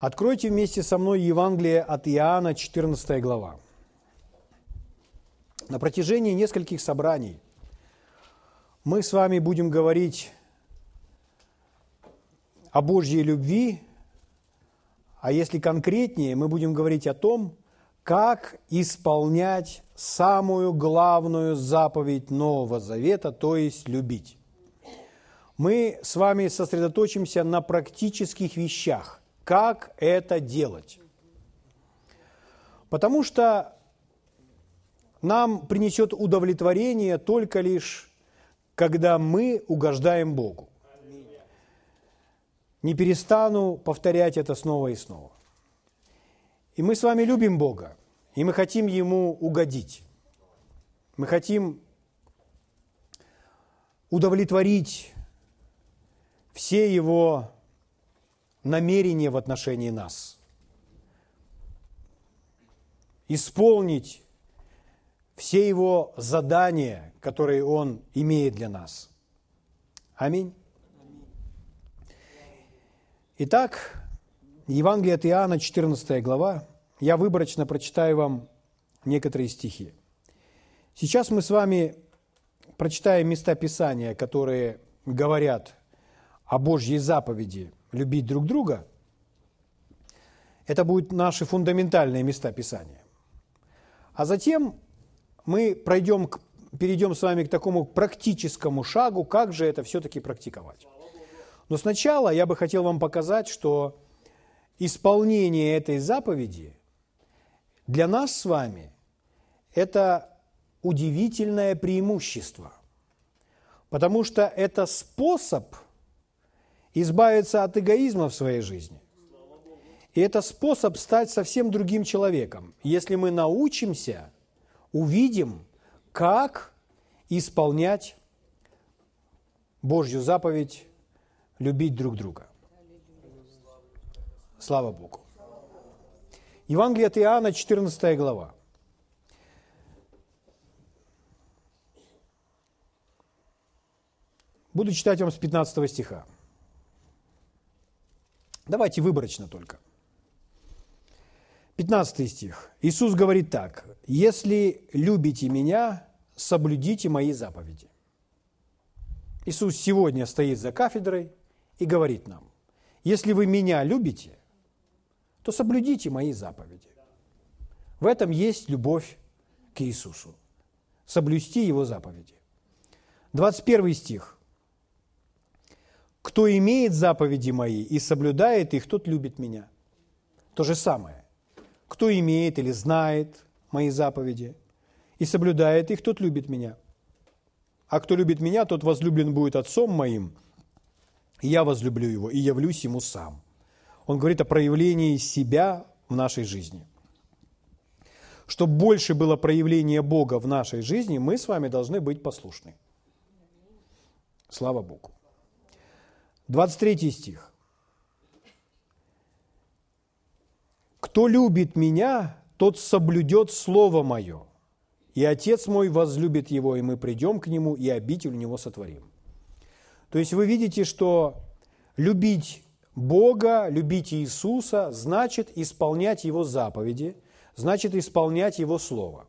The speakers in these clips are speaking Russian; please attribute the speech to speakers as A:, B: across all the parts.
A: Откройте вместе со мной Евангелие от Иоанна, 14 глава. На протяжении нескольких собраний мы с вами будем говорить о Божьей любви, а если конкретнее, мы будем говорить о том, как исполнять самую главную заповедь Нового Завета, то есть любить. Мы с вами сосредоточимся на практических вещах, как это делать. Потому что нам принесет удовлетворение только лишь, когда мы угождаем Богу. Не перестану повторять это снова и снова. И мы с вами любим Бога, и мы хотим Ему угодить. Мы хотим удовлетворить все Его намерение в отношении нас. Исполнить все его задания, которые он имеет для нас. Аминь. Итак, Евангелие от Иоанна, 14 глава. Я выборочно прочитаю вам некоторые стихи. Сейчас мы с вами прочитаем места Писания, которые говорят о Божьей заповеди любить друг друга, это будут наши фундаментальные места Писания. А затем мы пройдем, к, перейдем с вами к такому практическому шагу, как же это все-таки практиковать. Но сначала я бы хотел вам показать, что исполнение этой заповеди для нас с вами – это удивительное преимущество, потому что это способ – избавиться от эгоизма в своей жизни. И это способ стать совсем другим человеком, если мы научимся, увидим, как исполнять Божью заповедь любить друг друга. Слава Богу. Евангелие от Иоанна, 14 глава. Буду читать вам с 15 стиха. Давайте выборочно только. 15 стих. Иисус говорит так. «Если любите Меня, соблюдите Мои заповеди». Иисус сегодня стоит за кафедрой и говорит нам, если вы Меня любите, то соблюдите Мои заповеди. В этом есть любовь к Иисусу. Соблюсти Его заповеди. 21 стих. Кто имеет заповеди мои и соблюдает их, тот любит меня. То же самое. Кто имеет или знает мои заповеди и соблюдает их, тот любит меня. А кто любит меня, тот возлюблен будет отцом моим, я возлюблю его, и явлюсь ему сам. Он говорит о проявлении себя в нашей жизни. Чтобы больше было проявления Бога в нашей жизни, мы с вами должны быть послушны. Слава Богу. 23 стих. «Кто любит меня, тот соблюдет Слово Мое, и Отец мой возлюбит его, и мы придем к нему, и обитель у него сотворим». То есть вы видите, что любить Бога, любить Иисуса, значит исполнять Его заповеди, значит исполнять Его Слово.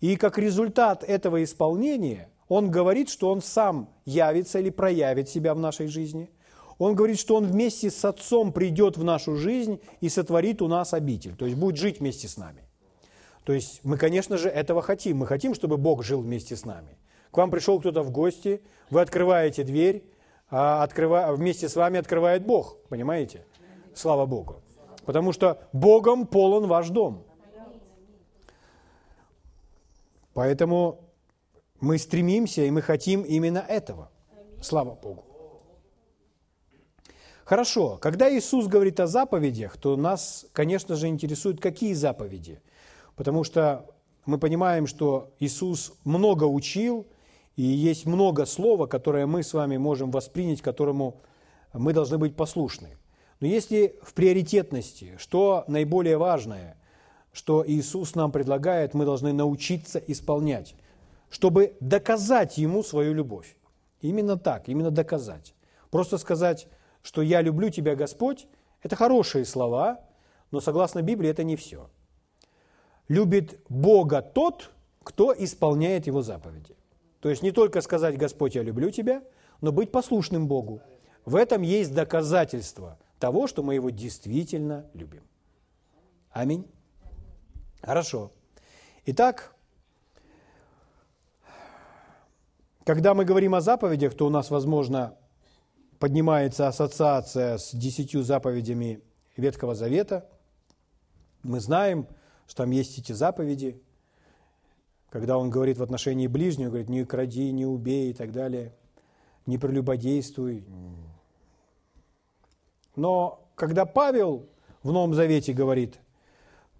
A: И как результат этого исполнения – он говорит, что Он сам явится или проявит себя в нашей жизни. Он говорит, что Он вместе с Отцом придет в нашу жизнь и сотворит у нас обитель, то есть будет жить вместе с нами. То есть мы, конечно же, этого хотим. Мы хотим, чтобы Бог жил вместе с нами. К вам пришел кто-то в гости, вы открываете дверь, а открыва... вместе с вами открывает Бог, понимаете? Слава Богу. Потому что Богом полон ваш дом. Поэтому мы стремимся и мы хотим именно этого. Слава Богу. Хорошо, когда Иисус говорит о заповедях, то нас, конечно же, интересует, какие заповеди. Потому что мы понимаем, что Иисус много учил, и есть много слова, которое мы с вами можем воспринять, которому мы должны быть послушны. Но если в приоритетности, что наиболее важное, что Иисус нам предлагает, мы должны научиться исполнять чтобы доказать ему свою любовь. Именно так, именно доказать. Просто сказать, что я люблю тебя, Господь, Это хорошие слова, но согласно Библии это не все. Любит Бога тот, кто исполняет Его заповеди. То есть не только сказать «Господь, я люблю тебя», но быть послушным Богу. В этом есть доказательство того, что мы Его действительно любим. Аминь. Хорошо. Итак, когда мы говорим о заповедях, то у нас, возможно, поднимается ассоциация с десятью заповедями Ветхого Завета. Мы знаем, что там есть эти заповеди. Когда он говорит в отношении ближнего, говорит, не кради, не убей и так далее, не прелюбодействуй. Но когда Павел в Новом Завете говорит,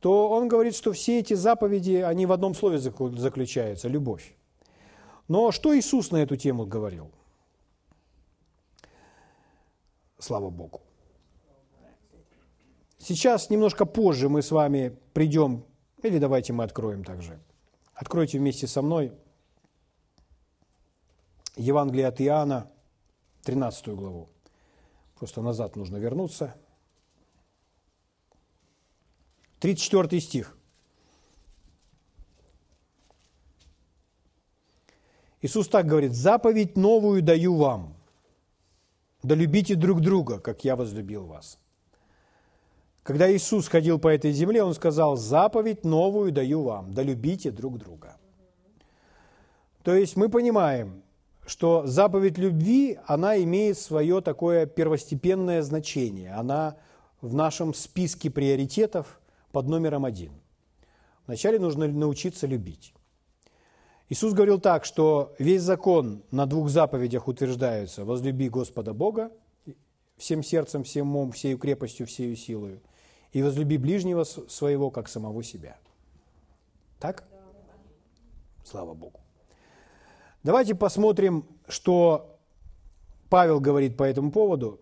A: то он говорит, что все эти заповеди, они в одном слове заключаются – любовь. Но что Иисус на эту тему говорил? Слава Богу. Сейчас, немножко позже мы с вами придем, или давайте мы откроем также. Откройте вместе со мной Евангелие от Иоанна, 13 главу. Просто назад нужно вернуться. 34 стих. Иисус так говорит, «Заповедь новую даю вам, да любите друг друга, как я возлюбил вас». Когда Иисус ходил по этой земле, Он сказал, заповедь новую даю вам, да любите друг друга. То есть мы понимаем, что заповедь любви, она имеет свое такое первостепенное значение. Она в нашем списке приоритетов под номером один. Вначале нужно научиться любить. Иисус говорил так, что весь закон на двух заповедях утверждается «возлюби Господа Бога всем сердцем, всем умом, всею крепостью, всею силою, и возлюби ближнего своего, как самого себя». Так? Слава Богу. Давайте посмотрим, что Павел говорит по этому поводу.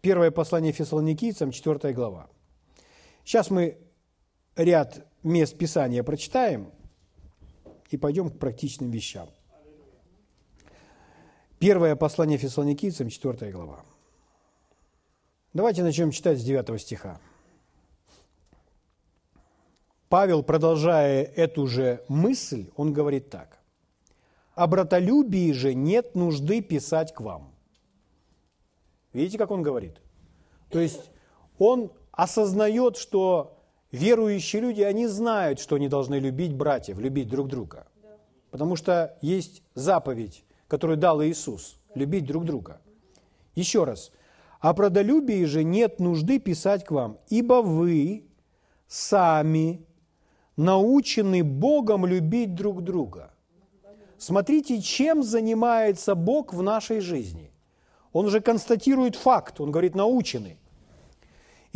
A: Первое послание фессалоникийцам, 4 глава. Сейчас мы ряд мест Писания прочитаем и пойдем к практичным вещам. Первое послание фессалоникийцам, 4 глава. Давайте начнем читать с 9 стиха. Павел, продолжая эту же мысль, он говорит так. «О братолюбии же нет нужды писать к вам». Видите, как он говорит? То есть он осознает, что верующие люди, они знают, что они должны любить братьев, любить друг друга. Потому что есть заповедь, которую дал Иисус, любить друг друга. Еще раз. О продолюбии же нет нужды писать к вам, ибо вы сами научены Богом любить друг друга. Смотрите, чем занимается Бог в нашей жизни. Он уже констатирует факт, он говорит, научены.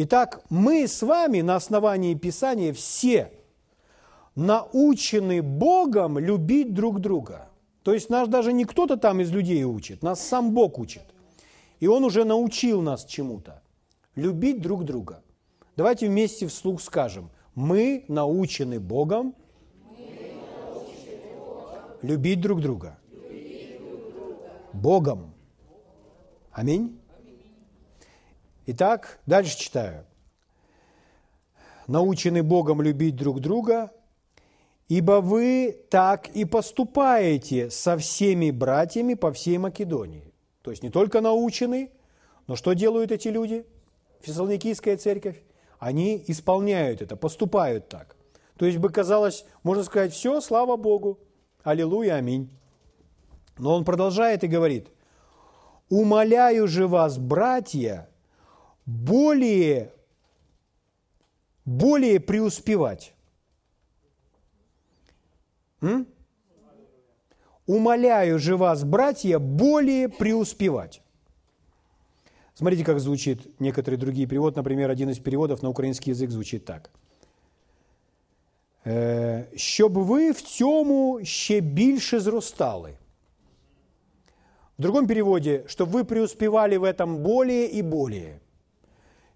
A: Итак, мы с вами на основании Писания все научены Богом любить друг друга. То есть нас даже не кто-то там из людей учит, нас сам Бог учит. И Он уже научил нас чему-то. Любить друг друга. Давайте вместе вслух скажем. Мы научены Богом, любить друг друга. Богом. Аминь. Итак, дальше читаю. Научены Богом любить друг друга, ибо вы так и поступаете со всеми братьями по всей Македонии. То есть не только научены, но что делают эти люди? Фессалоникийская церковь. Они исполняют это, поступают так. То есть бы казалось, можно сказать, все, слава Богу, аллилуйя, аминь. Но он продолжает и говорит, умоляю же вас, братья, более, более преуспевать. М? Умоляю же вас, братья, более преуспевать. Смотрите, как звучит некоторые другие переводы. Например, один из переводов на украинский язык звучит так. «Щоб ви в цьому ще більше зростали». В другом переводе, чтобы вы преуспевали в этом более и более –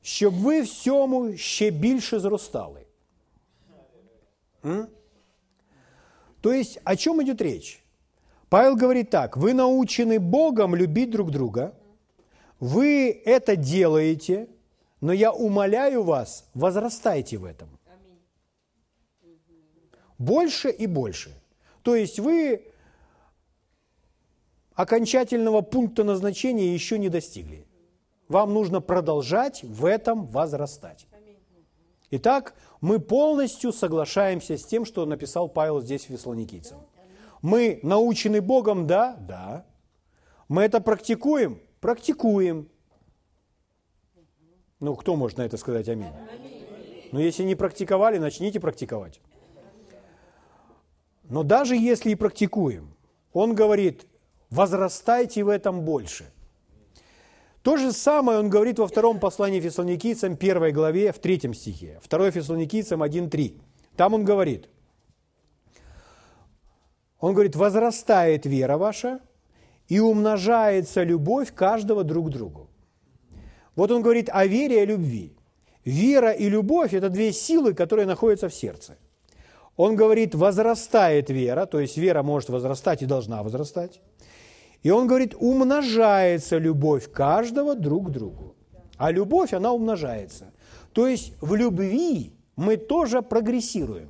A: щоб ви в цьому ще більше зростали. То есть, о чем идет речь? Павел говорит так, вы научены Богом любить друг друга, вы это делаете, Но я умоляю вас, возрастайте в этом. Больше и больше. То есть вы окончательного пункта назначения еще не достигли. Вам нужно продолжать в этом возрастать. Итак, мы полностью соглашаемся с тем, что написал Павел здесь в Фессалоникийцам. Мы научены Богом, да, да. Мы это практикуем, практикуем. Ну, кто может на это сказать аминь? Но если не практиковали, начните практиковать. Но даже если и практикуем, он говорит, возрастайте в этом больше. То же самое он говорит во втором послании Фессалоникийцам, первой главе, в третьем стихе. 2 Фессалоникийцам 1.3. Там он говорит, он говорит, возрастает вера ваша и умножается любовь каждого друг к другу. Вот он говорит о вере и любви. Вера и любовь – это две силы, которые находятся в сердце. Он говорит, возрастает вера, то есть вера может возрастать и должна возрастать. И он говорит, умножается любовь каждого друг к другу. А любовь, она умножается. То есть в любви мы тоже прогрессируем.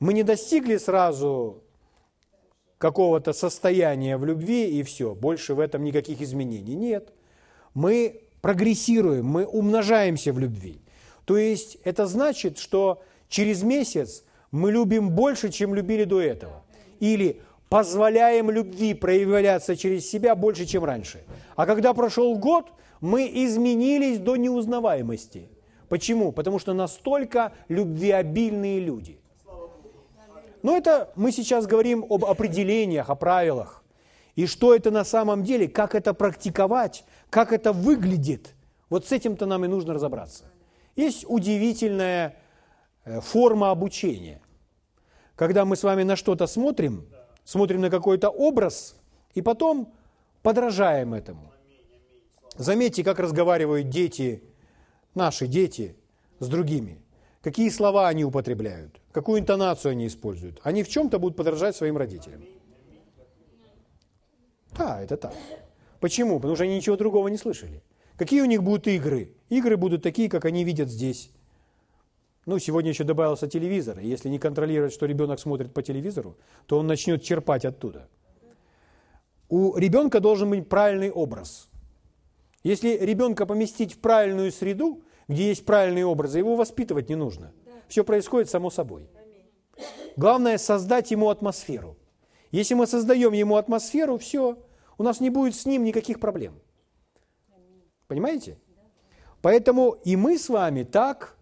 A: Мы не достигли сразу какого-то состояния в любви и все, больше в этом никаких изменений. Нет. Мы прогрессируем, мы умножаемся в любви. То есть это значит, что через месяц мы любим больше, чем любили до этого. Или позволяем любви проявляться через себя больше, чем раньше. А когда прошел год, мы изменились до неузнаваемости. Почему? Потому что настолько любвеобильные люди. Но это мы сейчас говорим об определениях, о правилах. И что это на самом деле, как это практиковать, как это выглядит. Вот с этим-то нам и нужно разобраться. Есть удивительная э, форма обучения. Когда мы с вами на что-то смотрим – смотрим на какой-то образ и потом подражаем этому. Заметьте, как разговаривают дети, наши дети, с другими. Какие слова они употребляют, какую интонацию они используют. Они в чем-то будут подражать своим родителям. Да, это так. Почему? Потому что они ничего другого не слышали. Какие у них будут игры? Игры будут такие, как они видят здесь. Ну, сегодня еще добавился телевизор. И если не контролировать, что ребенок смотрит по телевизору, то он начнет черпать оттуда. У ребенка должен быть правильный образ. Если ребенка поместить в правильную среду, где есть правильные образы, его воспитывать не нужно. Все происходит само собой. Главное создать ему атмосферу. Если мы создаем ему атмосферу, все, у нас не будет с ним никаких проблем. Понимаете? Поэтому и мы с вами так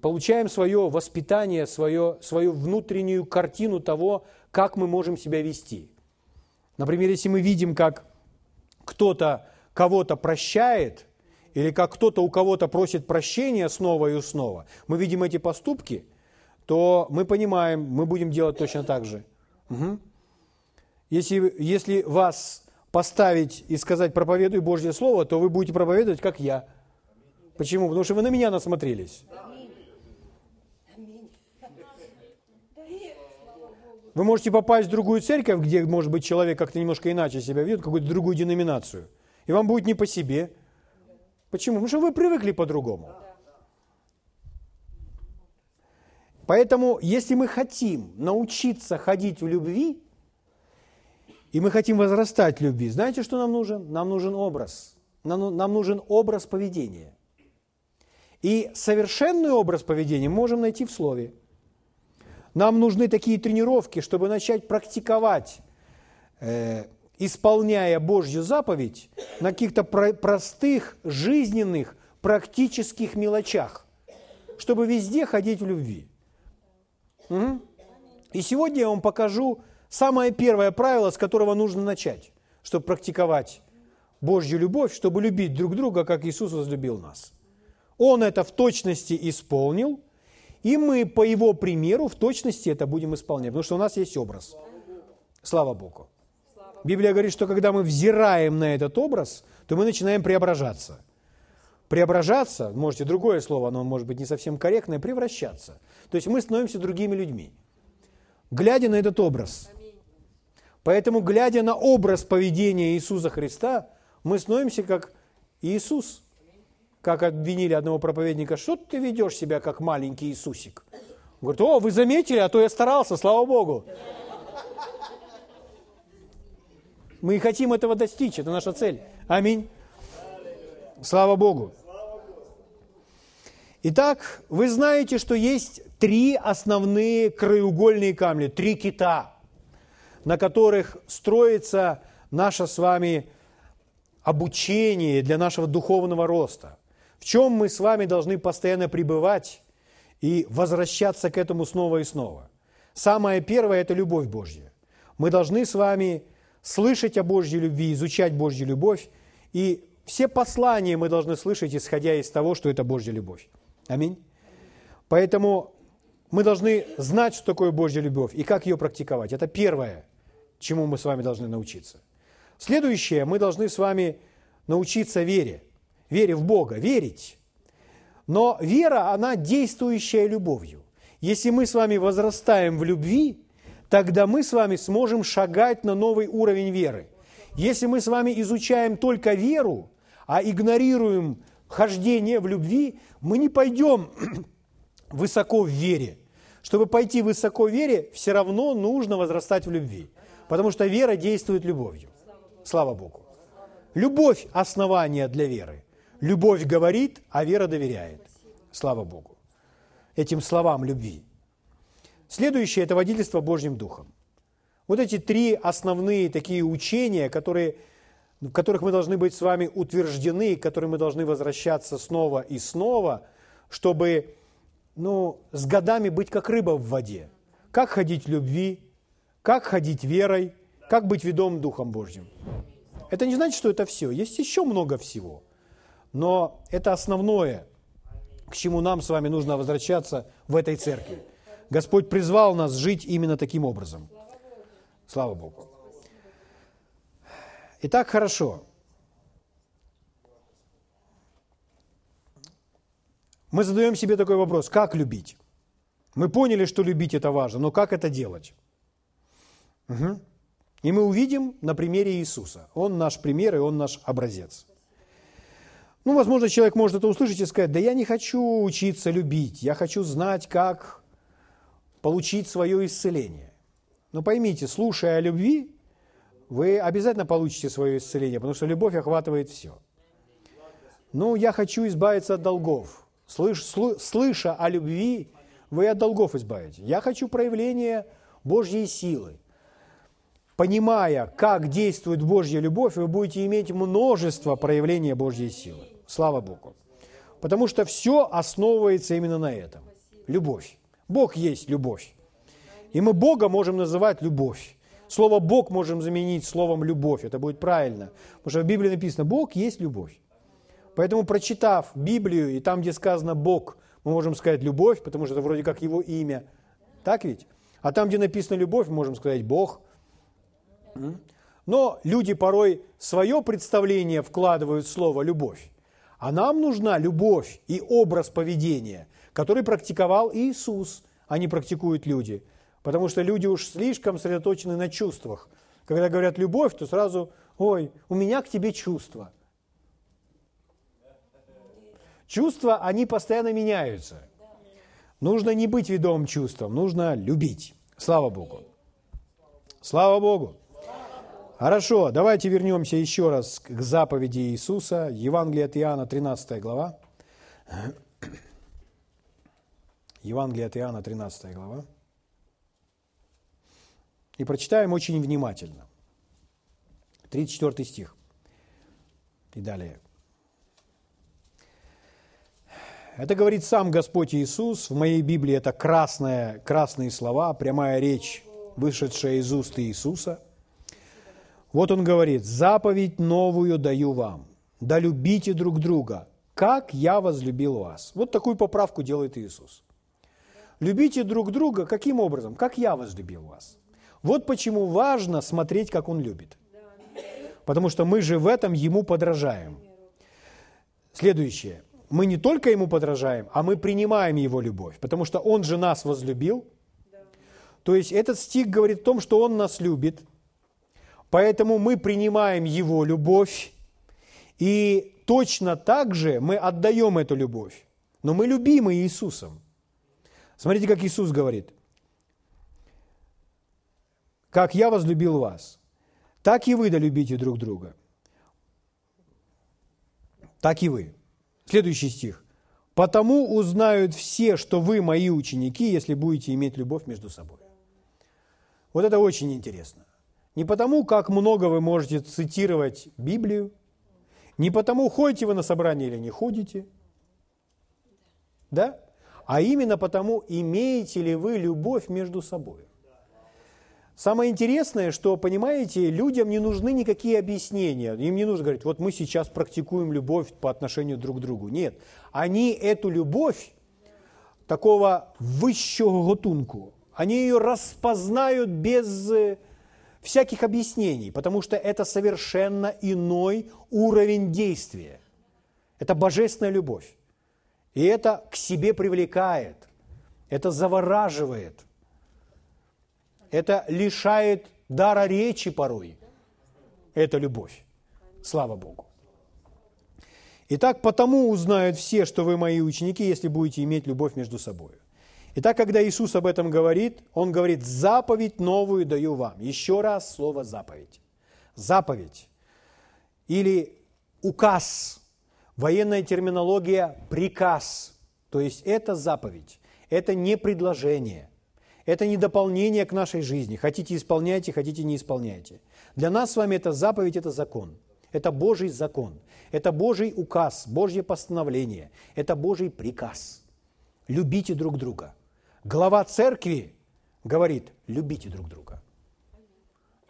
A: получаем свое воспитание, свое, свою внутреннюю картину того, как мы можем себя вести. Например, если мы видим, как кто-то кого-то прощает, или как кто-то у кого-то просит прощения снова и снова, мы видим эти поступки, то мы понимаем, мы будем делать точно так же. Угу. Если, если вас поставить и сказать «проповедуй Божье Слово», то вы будете проповедовать, как я. Почему? Потому что вы на меня насмотрелись. Вы можете попасть в другую церковь, где, может быть, человек как-то немножко иначе себя ведет, какую-то другую деноминацию. И вам будет не по себе. Почему? Потому что вы привыкли по-другому. Поэтому, если мы хотим научиться ходить в любви, и мы хотим возрастать в любви, знаете, что нам нужен? Нам нужен образ. Нам, нам нужен образ поведения. И совершенный образ поведения мы можем найти в Слове. Нам нужны такие тренировки, чтобы начать практиковать, э, исполняя Божью заповедь на каких-то про- простых, жизненных, практических мелочах, чтобы везде ходить в любви. Угу. И сегодня я вам покажу самое первое правило, с которого нужно начать, чтобы практиковать Божью любовь, чтобы любить друг друга, как Иисус возлюбил нас. Он это в точности исполнил – и мы по его примеру в точности это будем исполнять, потому что у нас есть образ. Слава Богу. Библия говорит, что когда мы взираем на этот образ, то мы начинаем преображаться. Преображаться, можете другое слово, оно может быть не совсем корректное, превращаться. То есть мы становимся другими людьми, глядя на этот образ. Поэтому, глядя на образ поведения Иисуса Христа, мы становимся как Иисус, как обвинили одного проповедника, что ты ведешь себя как маленький Иисусик? Он говорит, о, вы заметили, а то я старался, слава Богу. Мы хотим этого достичь, это наша цель. Аминь. Слава Богу. Итак, вы знаете, что есть три основные краеугольные камни, три кита, на которых строится наше с вами обучение для нашего духовного роста. В чем мы с вами должны постоянно пребывать и возвращаться к этому снова и снова. Самое первое – это любовь Божья. Мы должны с вами слышать о Божьей любви, изучать Божью любовь, и все послания мы должны слышать, исходя из того, что это Божья любовь. Аминь. Поэтому мы должны знать, что такое Божья любовь и как ее практиковать. Это первое, чему мы с вами должны научиться. Следующее, мы должны с вами научиться вере. Вере в Бога, верить. Но вера, она действующая любовью. Если мы с вами возрастаем в любви, тогда мы с вами сможем шагать на новый уровень веры. Если мы с вами изучаем только веру, а игнорируем хождение в любви, мы не пойдем высоко в вере. Чтобы пойти высоко в вере, все равно нужно возрастать в любви. Потому что вера действует любовью. Слава Богу. Любовь – основание для веры. Любовь говорит, а вера доверяет. Слава Богу. Этим словам любви. Следующее – это водительство Божьим Духом. Вот эти три основные такие учения, которые, в которых мы должны быть с вами утверждены, к которым мы должны возвращаться снова и снова, чтобы ну, с годами быть как рыба в воде. Как ходить любви, как ходить верой, как быть ведом Духом Божьим. Это не значит, что это все. Есть еще много всего. Но это основное, к чему нам с вами нужно возвращаться в этой церкви. Господь призвал нас жить именно таким образом. Слава Богу. Итак, хорошо. Мы задаем себе такой вопрос, как любить? Мы поняли, что любить это важно, но как это делать? Угу. И мы увидим на примере Иисуса. Он наш пример, и он наш образец. Ну, возможно, человек может это услышать и сказать, да я не хочу учиться любить, я хочу знать, как получить свое исцеление. Но поймите, слушая о любви, вы обязательно получите свое исцеление, потому что любовь охватывает все. Ну, я хочу избавиться от долгов. Слыш, слы, слыша о любви, вы от долгов избавите. Я хочу проявления Божьей силы. Понимая, как действует Божья любовь, вы будете иметь множество проявления Божьей силы. Слава Богу. Потому что все основывается именно на этом. Любовь. Бог есть любовь. И мы Бога можем называть любовь. Слово «Бог» можем заменить словом «любовь». Это будет правильно. Потому что в Библии написано «Бог есть любовь». Поэтому, прочитав Библию, и там, где сказано «Бог», мы можем сказать «любовь», потому что это вроде как Его имя. Так ведь? А там, где написано «любовь», мы можем сказать «Бог». Но люди порой свое представление вкладывают в слово «любовь». А нам нужна любовь и образ поведения, который практиковал Иисус, а не практикуют люди. Потому что люди уж слишком сосредоточены на чувствах. Когда говорят «любовь», то сразу «Ой, у меня к тебе чувства». Чувства, они постоянно меняются. Нужно не быть ведомым чувством, нужно любить. Слава Богу. Слава Богу. Хорошо, давайте вернемся еще раз к заповеди Иисуса, Евангелие от Иоанна, 13 глава. Евангелие от Иоанна, 13 глава. И прочитаем очень внимательно. 34 стих. И далее. Это говорит сам Господь Иисус. В моей Библии это красные, красные слова, прямая речь, вышедшая из уст Иисуса. Вот он говорит, заповедь новую даю вам, да любите друг друга, как я возлюбил вас. Вот такую поправку делает Иисус. Любите друг друга каким образом? Как я возлюбил вас. Вот почему важно смотреть, как он любит. Потому что мы же в этом ему подражаем. Следующее мы не только Ему подражаем, а мы принимаем Его любовь, потому что Он же нас возлюбил. То есть этот стих говорит о том, что Он нас любит, поэтому мы принимаем Его любовь и точно так же мы отдаем эту любовь. Но мы любимы Иисусом. Смотрите, как Иисус говорит. «Как я возлюбил вас, так и вы долюбите друг друга». Так и вы. Следующий стих. «Потому узнают все, что вы мои ученики, если будете иметь любовь между собой». Вот это очень интересно. Не потому, как много вы можете цитировать Библию, не потому, ходите вы на собрание или не ходите, да? а именно потому, имеете ли вы любовь между собой. Самое интересное, что, понимаете, людям не нужны никакие объяснения. Им не нужно говорить, вот мы сейчас практикуем любовь по отношению друг к другу. Нет, они эту любовь такого высшего готунку, они ее распознают без э, всяких объяснений, потому что это совершенно иной уровень действия. Это божественная любовь. И это к себе привлекает, это завораживает, это лишает дара речи порой. Это любовь. Слава Богу. Итак, потому узнают все, что вы мои ученики, если будете иметь любовь между собой. Итак, когда Иисус об этом говорит, Он говорит, заповедь новую даю вам. Еще раз слово заповедь. Заповедь. Или указ. Военная терминология – приказ. То есть это заповедь. Это не предложение. Это не дополнение к нашей жизни. Хотите – исполняйте, хотите – не исполняйте. Для нас с вами это заповедь, это закон. Это Божий закон. Это Божий указ, Божье постановление. Это Божий приказ. Любите друг друга. Глава церкви говорит, любите друг друга.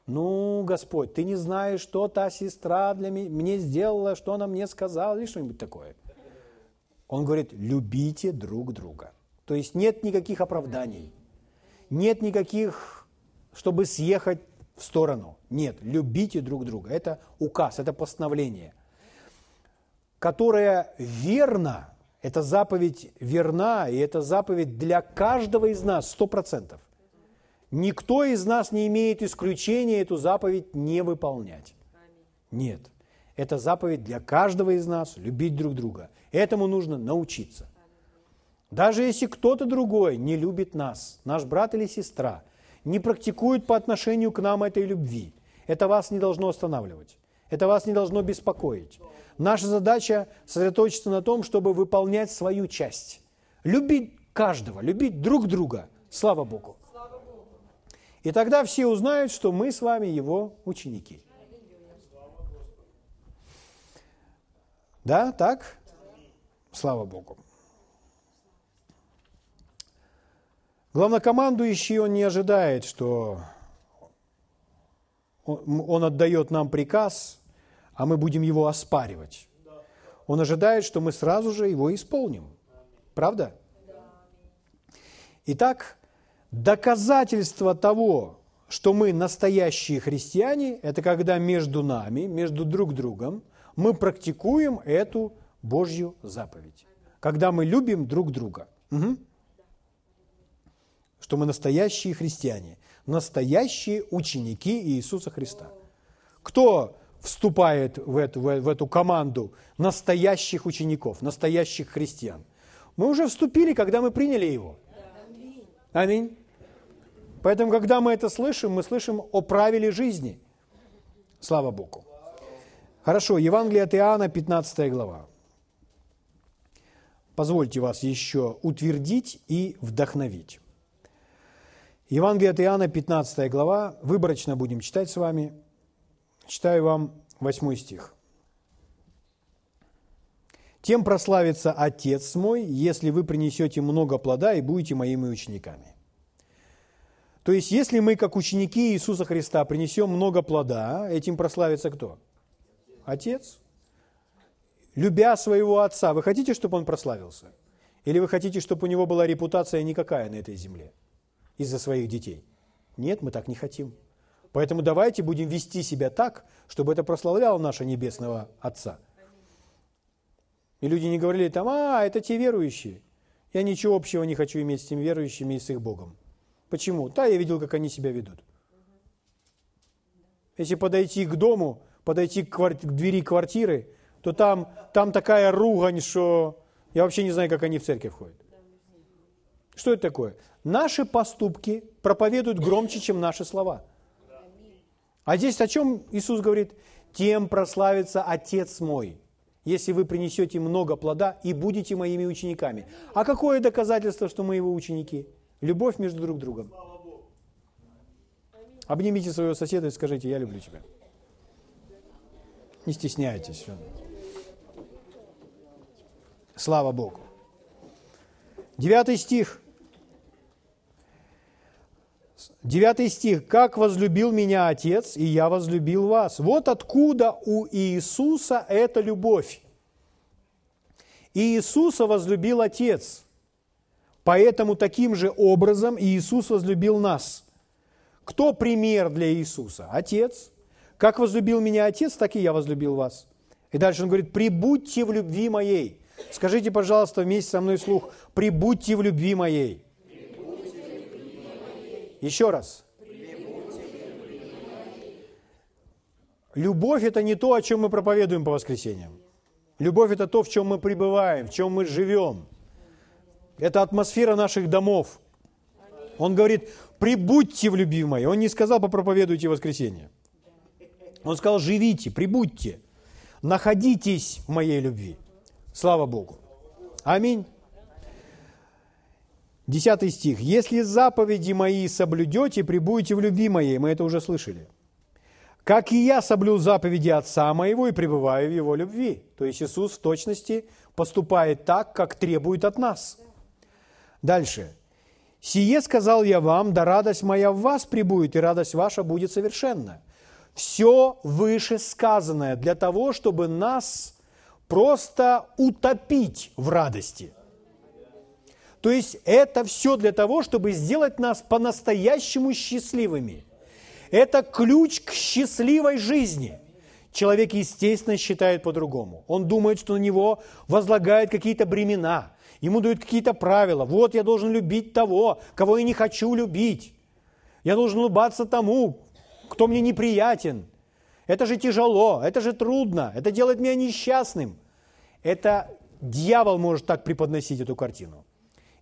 A: Ну, Господь, ты не знаешь, что та сестра для меня, мне сделала, что она мне сказала, или что-нибудь такое. Он говорит, любите друг друга. То есть нет никаких оправданий, нет никаких, чтобы съехать в сторону. Нет, любите друг друга. Это указ, это постановление, которое верно эта заповедь верна, и эта заповедь для каждого из нас, сто процентов. Никто из нас не имеет исключения эту заповедь не выполнять. Нет. Это заповедь для каждого из нас любить друг друга. Этому нужно научиться. Даже если кто-то другой не любит нас, наш брат или сестра, не практикует по отношению к нам этой любви, это вас не должно останавливать. Это вас не должно беспокоить. Наша задача сосредоточиться на том, чтобы выполнять свою часть. Любить каждого, любить друг друга. Слава Богу. И тогда все узнают, что мы с вами его ученики. Да, так? Слава Богу. Главнокомандующий, он не ожидает, что он отдает нам приказ, а мы будем его оспаривать. Он ожидает, что мы сразу же его исполним. Правда? Итак, доказательство того, что мы настоящие христиане, это когда между нами, между друг другом, мы практикуем эту Божью заповедь. Когда мы любим друг друга. Угу. Что мы настоящие христиане настоящие ученики Иисуса Христа. Кто вступает в эту, в эту команду настоящих учеников, настоящих христиан? Мы уже вступили, когда мы приняли Его. Аминь. Поэтому, когда мы это слышим, мы слышим о правиле жизни. Слава Богу. Хорошо, Евангелие от Иоанна, 15 глава. Позвольте вас еще утвердить и вдохновить. Евангелие от Иоанна, 15 глава, выборочно будем читать с вами. Читаю вам 8 стих. «Тем прославится Отец мой, если вы принесете много плода и будете моими учениками». То есть, если мы, как ученики Иисуса Христа, принесем много плода, этим прославится кто? Отец. Любя своего Отца, вы хотите, чтобы Он прославился? Или вы хотите, чтобы у него была репутация никакая на этой земле? из-за своих детей. Нет, мы так не хотим. Поэтому давайте будем вести себя так, чтобы это прославляло нашего Небесного Отца. И люди не говорили там, а, это те верующие. Я ничего общего не хочу иметь с теми верующими и с их Богом. Почему? Да, я видел, как они себя ведут. Если подойти к дому, подойти к, квар... к двери квартиры, то там, там такая ругань, что я вообще не знаю, как они в церковь ходят. Что это такое? Наши поступки проповедуют громче, чем наши слова. А здесь о чем Иисус говорит? Тем прославится Отец мой, если вы принесете много плода и будете моими учениками. А какое доказательство, что мы его ученики? Любовь между друг другом. Обнимите своего соседа и скажите, я люблю тебя. Не стесняйтесь. Слава Богу. Девятый стих. Девятый стих. «Как возлюбил меня Отец, и я возлюбил вас». Вот откуда у Иисуса эта любовь. Иисуса возлюбил Отец. Поэтому таким же образом Иисус возлюбил нас. Кто пример для Иисуса? Отец. Как возлюбил меня Отец, так и я возлюбил вас. И дальше он говорит, прибудьте в любви моей. Скажите, пожалуйста, вместе со мной слух, прибудьте в любви моей. Еще раз. Любовь – это не то, о чем мы проповедуем по воскресеньям. Любовь – это то, в чем мы пребываем, в чем мы живем. Это атмосфера наших домов. Он говорит, прибудьте в любви моей. Он не сказал, попроповедуйте воскресенье. Он сказал, живите, прибудьте, находитесь в моей любви. Слава Богу. Аминь. Десятый стих. «Если заповеди мои соблюдете, прибудете в любви моей». Мы это уже слышали. «Как и я соблюл заповеди Отца моего и пребываю в Его любви». То есть Иисус в точности поступает так, как требует от нас. Дальше. «Сие сказал я вам, да радость моя в вас прибудет, и радость ваша будет совершенна». Все вышесказанное для того, чтобы нас просто утопить в радости – то есть это все для того, чтобы сделать нас по-настоящему счастливыми. Это ключ к счастливой жизни. Человек, естественно, считает по-другому. Он думает, что на него возлагают какие-то бремена, ему дают какие-то правила. Вот я должен любить того, кого я не хочу любить. Я должен улыбаться тому, кто мне неприятен. Это же тяжело, это же трудно, это делает меня несчастным. Это дьявол может так преподносить эту картину.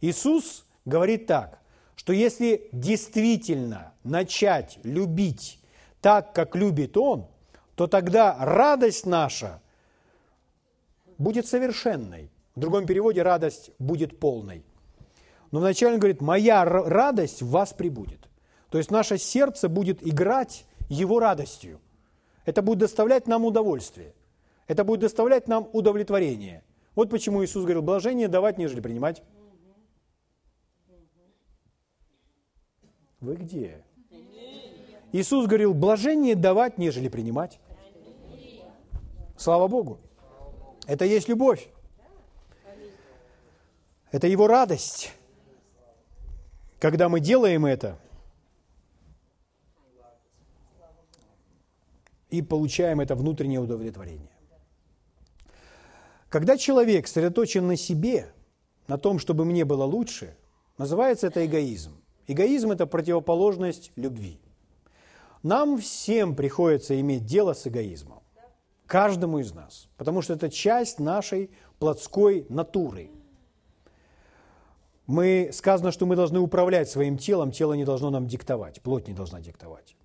A: Иисус говорит так, что если действительно начать любить так, как любит Он, то тогда радость наша будет совершенной. В другом переводе радость будет полной. Но вначале он говорит, моя радость в вас прибудет. То есть наше сердце будет играть его радостью. Это будет доставлять нам удовольствие. Это будет доставлять нам удовлетворение. Вот почему Иисус говорил, блажение давать, нежели принимать. Вы где? Иисус говорил, блажение давать, нежели принимать. Слава Богу. Это есть любовь. Это Его радость. Когда мы делаем это и получаем это внутреннее удовлетворение. Когда человек сосредоточен на себе, на том, чтобы мне было лучше, называется это эгоизм. Эгоизм – это противоположность любви. Нам всем приходится иметь дело с эгоизмом. Каждому из нас. Потому что это часть нашей плотской натуры. Мы, сказано, что мы должны управлять своим телом, тело не должно нам диктовать, плоть не должна диктовать.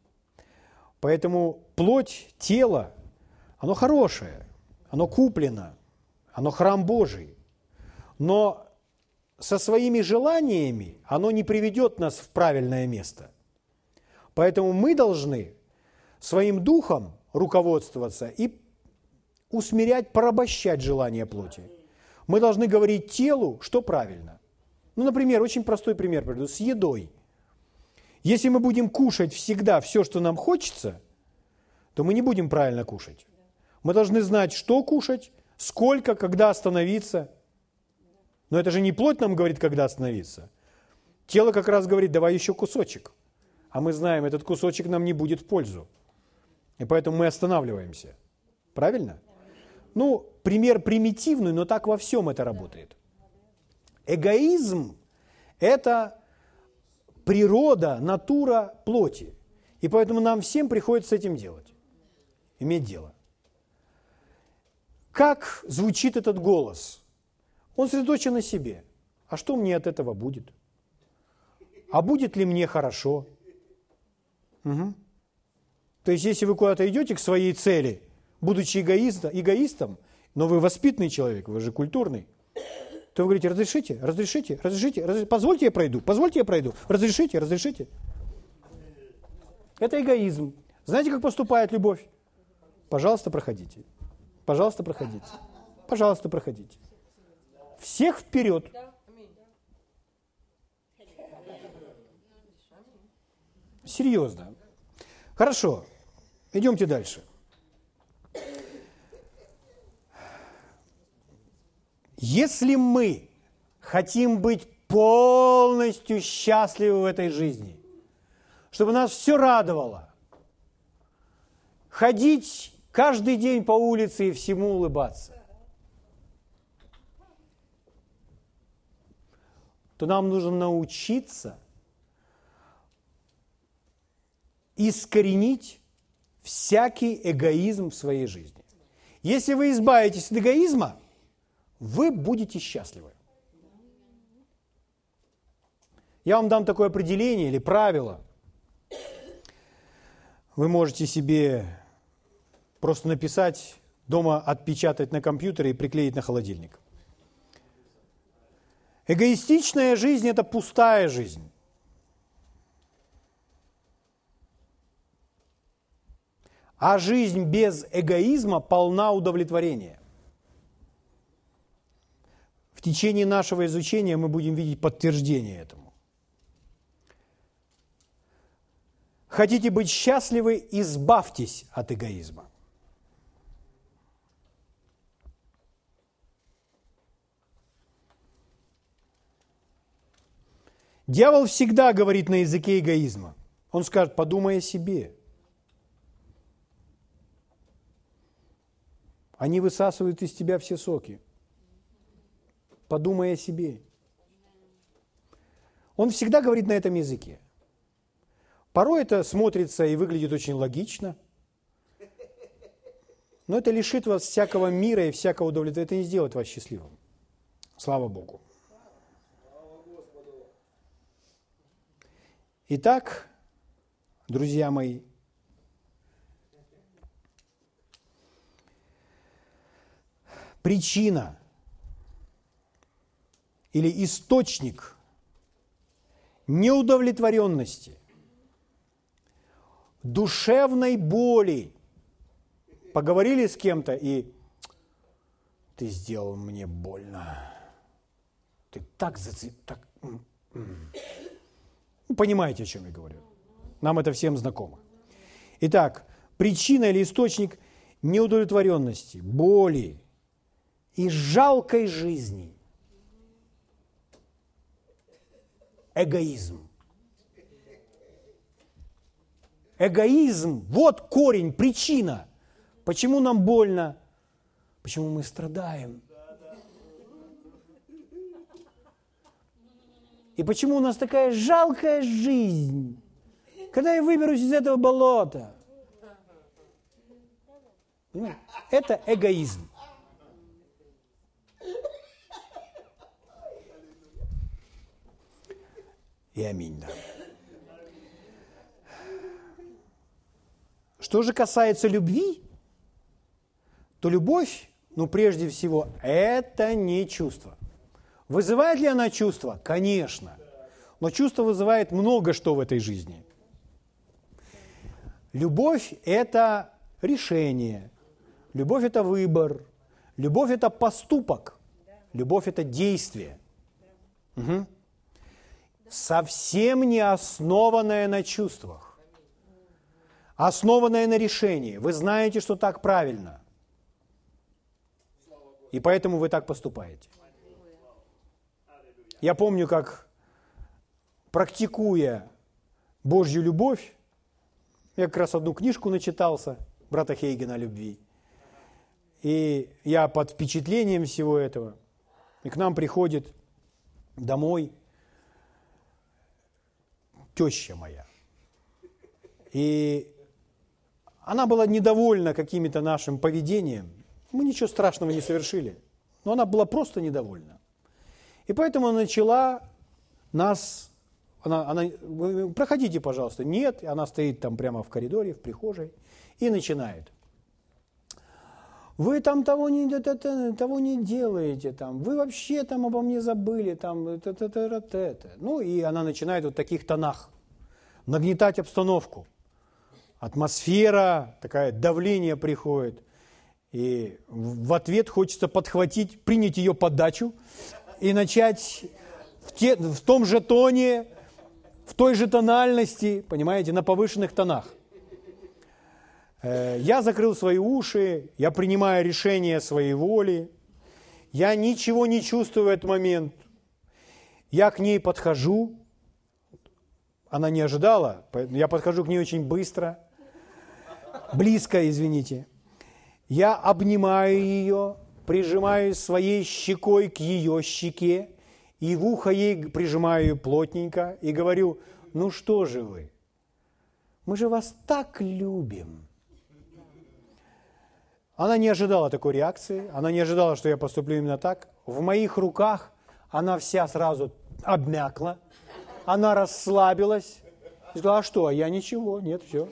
A: Поэтому плоть, тело, оно хорошее, оно куплено, оно храм Божий. Но со своими желаниями оно не приведет нас в правильное место. Поэтому мы должны своим духом руководствоваться и усмирять, порабощать желания плоти. Мы должны говорить телу, что правильно. Ну, например, очень простой пример с едой. Если мы будем кушать всегда все, что нам хочется, то мы не будем правильно кушать. Мы должны знать, что кушать, сколько, когда остановиться – но это же не плоть нам говорит, когда остановиться. Тело как раз говорит, давай еще кусочек. А мы знаем, этот кусочек нам не будет в пользу. И поэтому мы останавливаемся. Правильно? Ну, пример примитивный, но так во всем это работает. Эгоизм – это природа, натура плоти. И поэтому нам всем приходится с этим делать, иметь дело. как звучит этот голос? Он сосредоточен на себе. А что мне от этого будет? А будет ли мне хорошо? Угу. То есть, если вы куда-то идете к своей цели, будучи эгоиста, эгоистом, но вы воспитанный человек, вы же культурный, то вы говорите, разрешите, разрешите, разрешите, разрешите позвольте я пройду, позвольте я пройду, разрешите, разрешите. Это эгоизм. Знаете, как поступает любовь? Пожалуйста, проходите. Пожалуйста, проходите. Пожалуйста, проходите. Всех вперед. Серьезно. Хорошо. Идемте дальше. Если мы хотим быть полностью счастливы в этой жизни, чтобы нас все радовало, ходить каждый день по улице и всему улыбаться, то нам нужно научиться искоренить всякий эгоизм в своей жизни. Если вы избавитесь от эгоизма, вы будете счастливы. Я вам дам такое определение или правило. Вы можете себе просто написать, дома отпечатать на компьютере и приклеить на холодильник. Эгоистичная жизнь – это пустая жизнь. А жизнь без эгоизма полна удовлетворения. В течение нашего изучения мы будем видеть подтверждение этому. Хотите быть счастливы, избавьтесь от эгоизма. Дьявол всегда говорит на языке эгоизма. Он скажет, подумай о себе. Они высасывают из тебя все соки – подумай о себе. Он всегда говорит на этом языке. Порой это смотрится и выглядит очень логично, но это лишит вас всякого мира и всякого удовлетворения. Это не сделает вас счастливым. Слава Богу. Итак, друзья мои, причина – или источник неудовлетворенности, душевной боли. Поговорили с кем-то и ты сделал мне больно. Ты так зацеп... Так... Ну, понимаете, о чем я говорю. Нам это всем знакомо. Итак, причина или источник неудовлетворенности, боли и жалкой жизни – эгоизм. Эгоизм – вот корень, причина. Почему нам больно? Почему мы страдаем? И почему у нас такая жалкая жизнь? Когда я выберусь из этого болота? Это эгоизм. и аминь. Да. Что же касается любви, то любовь, ну прежде всего, это не чувство. Вызывает ли она чувство? Конечно. Но чувство вызывает много что в этой жизни. Любовь – это решение. Любовь – это выбор. Любовь – это поступок. Любовь – это действие. Угу совсем не основанное на чувствах, основанное на решении. Вы знаете, что так правильно. И поэтому вы так поступаете. Я помню, как практикуя Божью любовь, я как раз одну книжку начитался, брата Хейгена о любви. И я под впечатлением всего этого, и к нам приходит домой теща моя. И она была недовольна каким-то нашим поведением. Мы ничего страшного не совершили. Но она была просто недовольна. И поэтому она начала нас, она, она, проходите, пожалуйста. Нет, она стоит там прямо в коридоре, в прихожей, и начинает. Вы там того не, того не делаете, там, вы вообще там обо мне забыли, там, это, это, это, это. Ну, и она начинает вот в таких тонах нагнетать обстановку. Атмосфера, такое давление приходит. И в ответ хочется подхватить, принять ее подачу и начать в, те, в том же тоне, в той же тональности, понимаете, на повышенных тонах. Э, я закрыл свои уши, я принимаю решение своей воли, я ничего не чувствую в этот момент. Я к ней подхожу, она не ожидала, я подхожу к ней очень быстро, близко, извините. Я обнимаю ее, прижимаю своей щекой к ее щеке, и в ухо ей прижимаю плотненько и говорю, ну что же вы, мы же вас так любим. Она не ожидала такой реакции, она не ожидала, что я поступлю именно так. В моих руках она вся сразу обмякла, она расслабилась. И сказала, а что, я ничего, нет, все.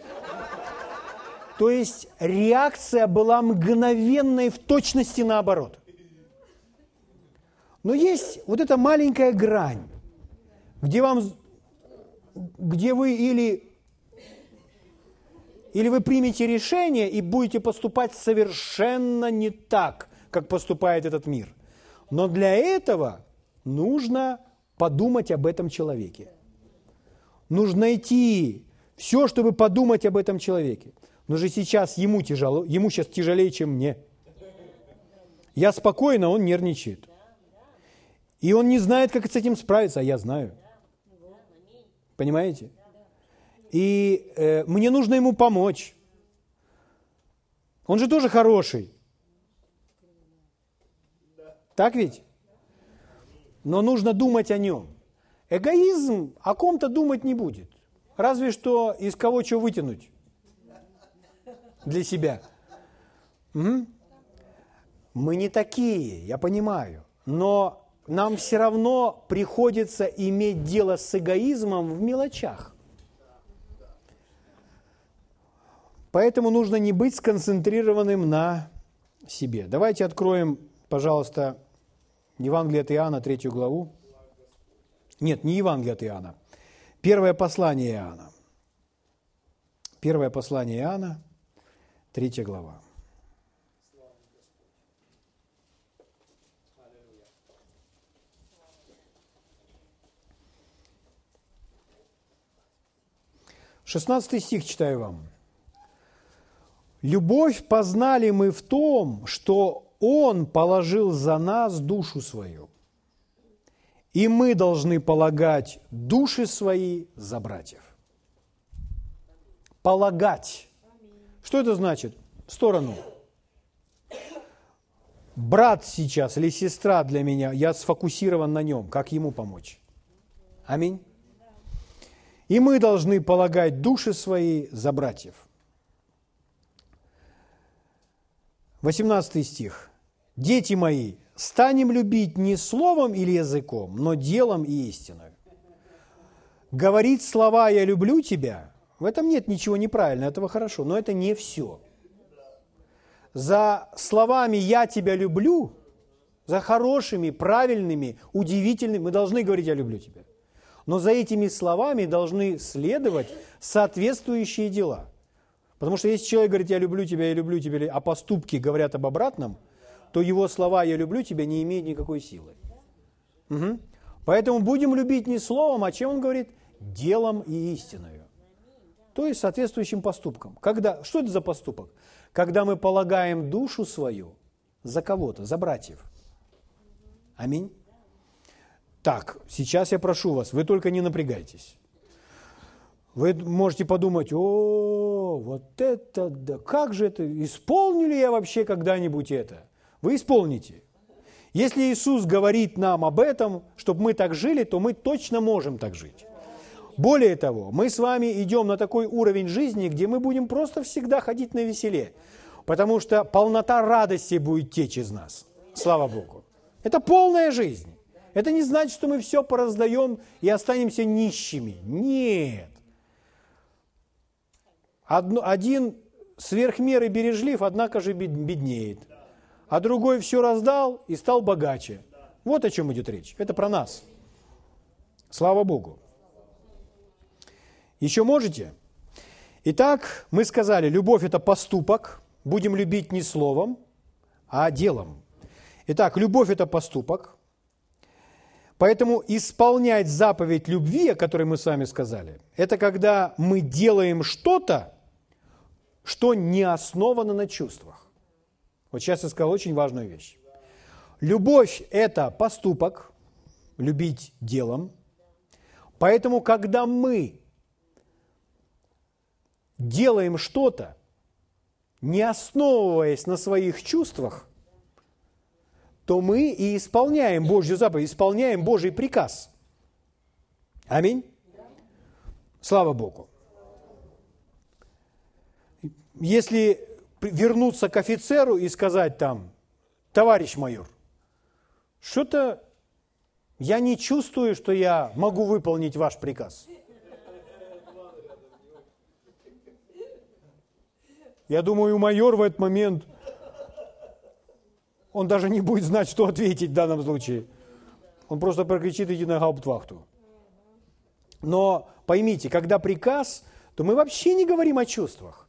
A: То есть реакция была мгновенной в точности наоборот. Но есть вот эта маленькая грань, где, вам, где вы или, или вы примете решение и будете поступать совершенно не так, как поступает этот мир. Но для этого нужно подумать об этом человеке. Нужно найти все, чтобы подумать об этом человеке. Но же сейчас ему тяжело, ему сейчас тяжелее, чем мне. Я спокойно, он нервничает. И он не знает, как с этим справиться, а я знаю. Понимаете? И э, мне нужно ему помочь. Он же тоже хороший. Так ведь? Но нужно думать о нем. Эгоизм о ком-то думать не будет. Разве что из кого что вытянуть для себя. Угу. Мы не такие, я понимаю, но нам все равно приходится иметь дело с эгоизмом в мелочах. Поэтому нужно не быть сконцентрированным на себе. Давайте откроем, пожалуйста, Евангелие от Иоанна, третью главу. Нет, не Евангелие от Иоанна. Первое послание Иоанна. Первое послание Иоанна, Третья глава. Шестнадцатый стих читаю вам. «Любовь познали мы в том, что Он положил за нас душу свою, и мы должны полагать души свои за братьев». Полагать что это значит? Сторону. Брат сейчас или сестра для меня, я сфокусирован на нем, как ему помочь. Аминь. И мы должны полагать души свои за братьев. 18 стих. «Дети мои, станем любить не словом или языком, но делом и истиной. Говорить слова «я люблю тебя» В этом нет ничего неправильного, этого хорошо, но это не все. За словами «я тебя люблю», за хорошими, правильными, удивительными, мы должны говорить «я люблю тебя». Но за этими словами должны следовать соответствующие дела. Потому что если человек говорит «я люблю тебя, я люблю тебя», а поступки говорят об обратном, то его слова «я люблю тебя» не имеют никакой силы. Угу. Поэтому будем любить не словом, а чем он говорит? Делом и истиною то есть соответствующим поступком. Когда, что это за поступок? Когда мы полагаем душу свою за кого-то, за братьев. Аминь. Так, сейчас я прошу вас, вы только не напрягайтесь. Вы можете подумать, о, вот это, да как же это, исполню ли я вообще когда-нибудь это? Вы исполните. Если Иисус говорит нам об этом, чтобы мы так жили, то мы точно можем так жить. Более того, мы с вами идем на такой уровень жизни, где мы будем просто всегда ходить на веселе. Потому что полнота радости будет течь из нас. Слава Богу. Это полная жизнь. Это не значит, что мы все пораздаем и останемся нищими. Нет. Одно, один сверх меры бережлив, однако же беднеет. А другой все раздал и стал богаче. Вот о чем идет речь. Это про нас. Слава Богу. Еще можете? Итак, мы сказали, любовь – это поступок. Будем любить не словом, а делом. Итак, любовь – это поступок. Поэтому исполнять заповедь любви, о которой мы с вами сказали, это когда мы делаем что-то, что не основано на чувствах. Вот сейчас я сказал очень важную вещь. Любовь – это поступок, любить делом. Поэтому, когда мы делаем что-то, не основываясь на своих чувствах, то мы и исполняем Божью заповедь, исполняем Божий приказ. Аминь. Слава Богу. Если вернуться к офицеру и сказать там, товарищ майор, что-то я не чувствую, что я могу выполнить ваш приказ. Я думаю, майор в этот момент, он даже не будет знать, что ответить в данном случае. Он просто прокричит, иди на гауптвахту. Но поймите, когда приказ, то мы вообще не говорим о чувствах.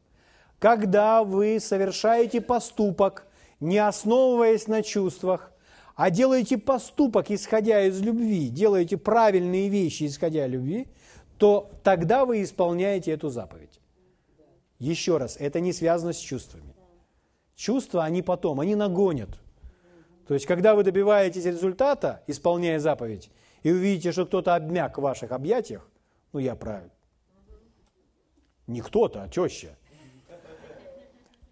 A: Когда вы совершаете поступок, не основываясь на чувствах, а делаете поступок, исходя из любви, делаете правильные вещи, исходя из любви, то тогда вы исполняете эту заповедь. Еще раз, это не связано с чувствами. Чувства, они потом, они нагонят. То есть, когда вы добиваетесь результата, исполняя заповедь, и увидите, что кто-то обмяк в ваших объятиях, ну, я правильно, не кто-то, а теща,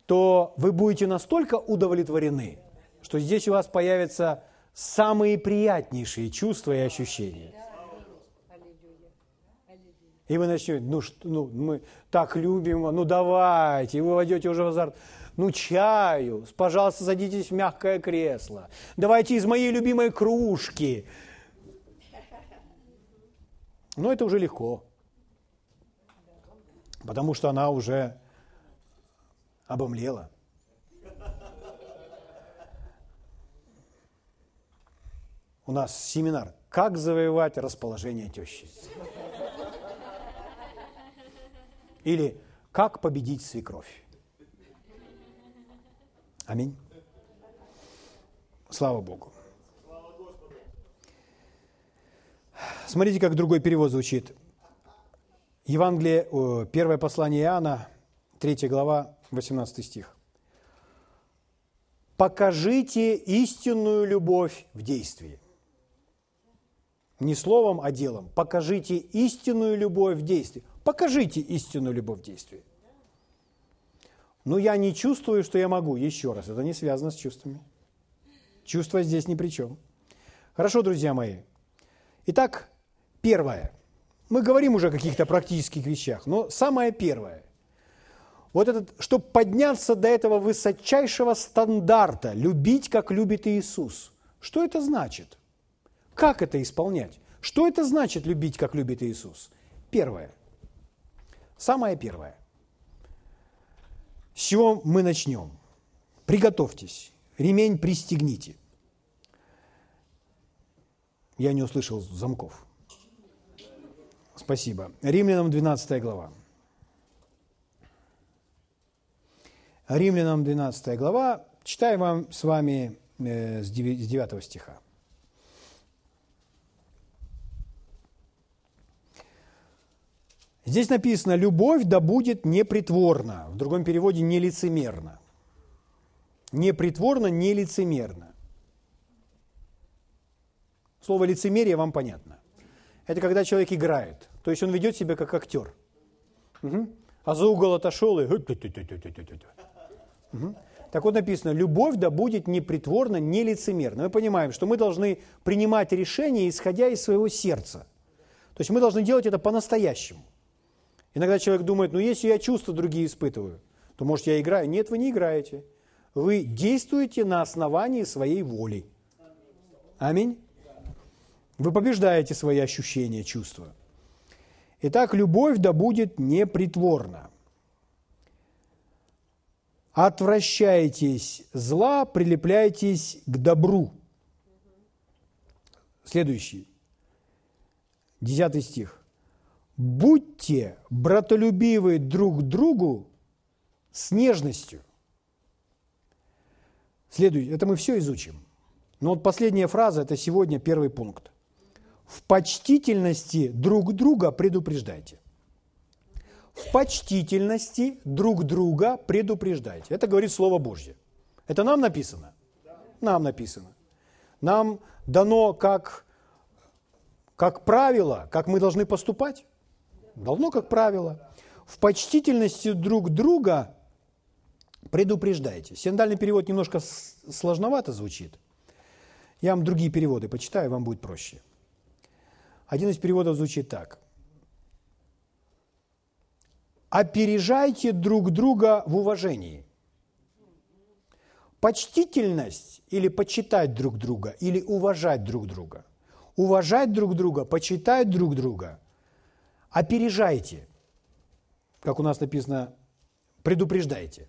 A: то вы будете настолько удовлетворены, что здесь у вас появятся самые приятнейшие чувства и ощущения. И вы начнете, ну, что, ну мы так любим, ну давайте, и вы войдете уже в азарт. Ну, чаю, пожалуйста, садитесь в мягкое кресло. Давайте из моей любимой кружки. Но это уже легко, потому что она уже обомлела. У нас семинар «Как завоевать расположение тещи». Или «Как победить свекровь». Аминь. Слава Богу. Смотрите, как другой перевод звучит. Евангелие, первое послание Иоанна, 3 глава, 18 стих. «Покажите истинную любовь в действии». Не словом, а делом. Покажите истинную любовь в действии. Покажите истинную любовь в действии. Но я не чувствую, что я могу. Еще раз, это не связано с чувствами. Чувства здесь ни при чем. Хорошо, друзья мои. Итак, первое. Мы говорим уже о каких-то практических вещах, но самое первое. Вот этот, чтобы подняться до этого высочайшего стандарта, любить, как любит Иисус. Что это значит? Как это исполнять? Что это значит любить, как любит Иисус? Первое. Самое первое. С чего мы начнем? Приготовьтесь, ремень пристегните. Я не услышал замков. Спасибо. Римлянам 12 глава. Римлянам 12 глава. Читаю вам с вами э, с 9 стиха. Здесь написано «любовь да будет непритворна», в другом переводе «нелицемерно». Непритворно, нелицемерно. Слово лицемерие вам понятно. Это когда человек играет, то есть он ведет себя как актер. Угу. А за угол отошел и... Так вот написано, любовь да будет непритворна, нелицемерна. Мы понимаем, что мы должны принимать решения, исходя из своего сердца. То есть мы должны делать это по-настоящему. Иногда человек думает, ну если я чувства другие испытываю, то, может, я играю? Нет, вы не играете. Вы действуете на основании своей воли. Аминь. Вы побеждаете свои ощущения, чувства. Итак, любовь да будет непритворна. Отвращайтесь зла, прилепляйтесь к добру. Следующий, десятый стих. Будьте братолюбивы друг другу с нежностью. Следующий, это мы все изучим. Но вот последняя фраза – это сегодня первый пункт. В почтительности друг друга предупреждайте. В почтительности друг друга предупреждайте. Это говорит Слово Божье. Это нам написано? Нам написано. Нам дано как, как правило, как мы должны поступать. Должно как правило. В почтительности друг друга предупреждайте. Синдальный перевод немножко сложновато звучит. Я вам другие переводы почитаю, вам будет проще. Один из переводов звучит так. Опережайте друг друга в уважении. Почтительность или почитать друг друга, или уважать друг друга. Уважать друг друга, почитать друг друга. Опережайте. Как у нас написано, предупреждайте.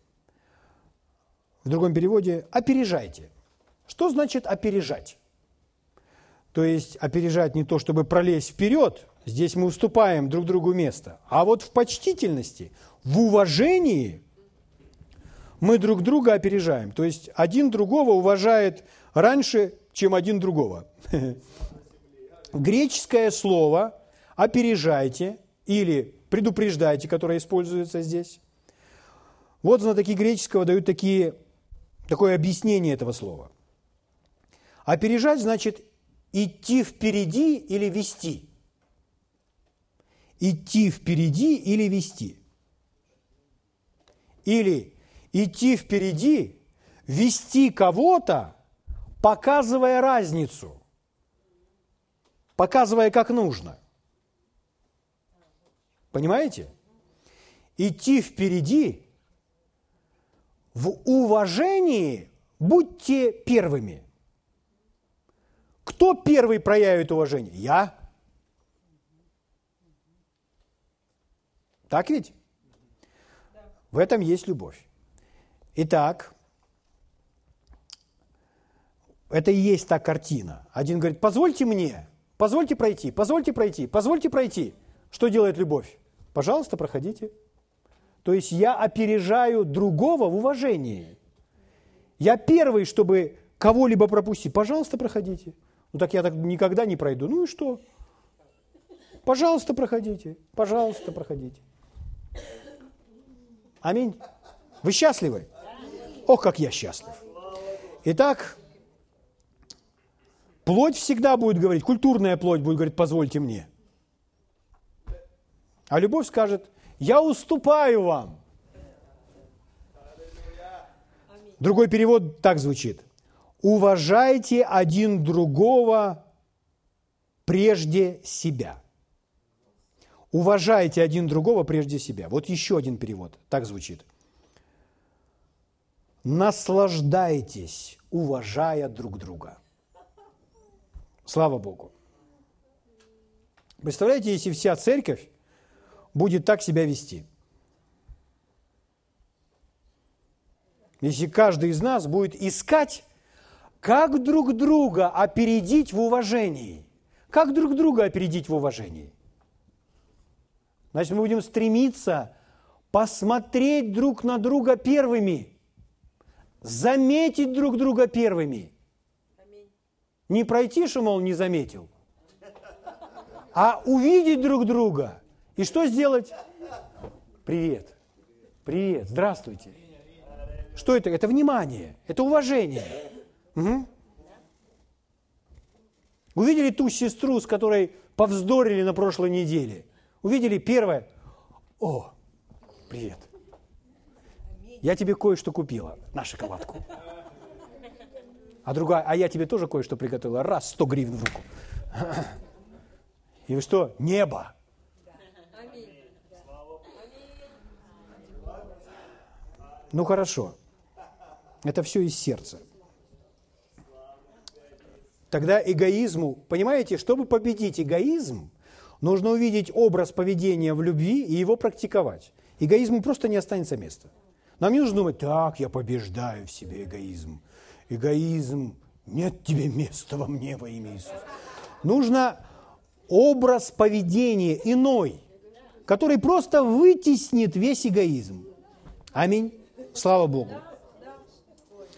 A: В другом переводе опережайте. Что значит опережать? То есть опережать не то, чтобы пролезть вперед, здесь мы уступаем друг другу место, а вот в почтительности, в уважении мы друг друга опережаем. То есть один другого уважает раньше, чем один другого. Греческое слово «опережайте» или «предупреждайте», которое используется здесь. Вот знатоки греческого дают такие, такое объяснение этого слова. Опережать значит идти впереди или вести. Идти впереди или вести. Или идти впереди, вести кого-то, показывая разницу, показывая, как нужно. Понимаете? Идти впереди в уважении будьте первыми – кто первый проявит уважение? Я. Так ведь? В этом есть любовь. Итак, это и есть та картина. Один говорит, позвольте мне, позвольте пройти, позвольте пройти, позвольте пройти. Что делает любовь? Пожалуйста, проходите. То есть я опережаю другого в уважении. Я первый, чтобы кого-либо пропустить. Пожалуйста, проходите. Ну так я так никогда не пройду. Ну и что? Пожалуйста, проходите. Пожалуйста, проходите. Аминь. Вы счастливы? Ох, как я счастлив. Итак, плоть всегда будет говорить, культурная плоть будет говорить, позвольте мне. А любовь скажет, я уступаю вам. Другой перевод так звучит уважайте один другого прежде себя. Уважайте один другого прежде себя. Вот еще один перевод, так звучит. Наслаждайтесь, уважая друг друга. Слава Богу. Представляете, если вся церковь будет так себя вести? Если каждый из нас будет искать как друг друга опередить в уважении? Как друг друга опередить в уважении? Значит, мы будем стремиться посмотреть друг на друга первыми, заметить друг друга первыми. Не пройти, что, мол, не заметил, а увидеть друг друга. И что сделать? Привет. Привет. Здравствуйте. Что это? Это внимание, это уважение. Угу. Увидели ту сестру, с которой повздорили на прошлой неделе. Увидели первое. О, привет. Я тебе кое-что купила на шоколадку. А другая, а я тебе тоже кое-что приготовила. Раз, 100 гривен в руку. И вы что? Небо. Ну хорошо. Это все из сердца. Тогда эгоизму, понимаете, чтобы победить эгоизм, нужно увидеть образ поведения в любви и его практиковать. Эгоизму просто не останется места. Нам не нужно думать, так, я побеждаю в себе эгоизм. Эгоизм, нет тебе места во мне во имя Иисуса. Нужно образ поведения иной, который просто вытеснит весь эгоизм. Аминь. Слава Богу.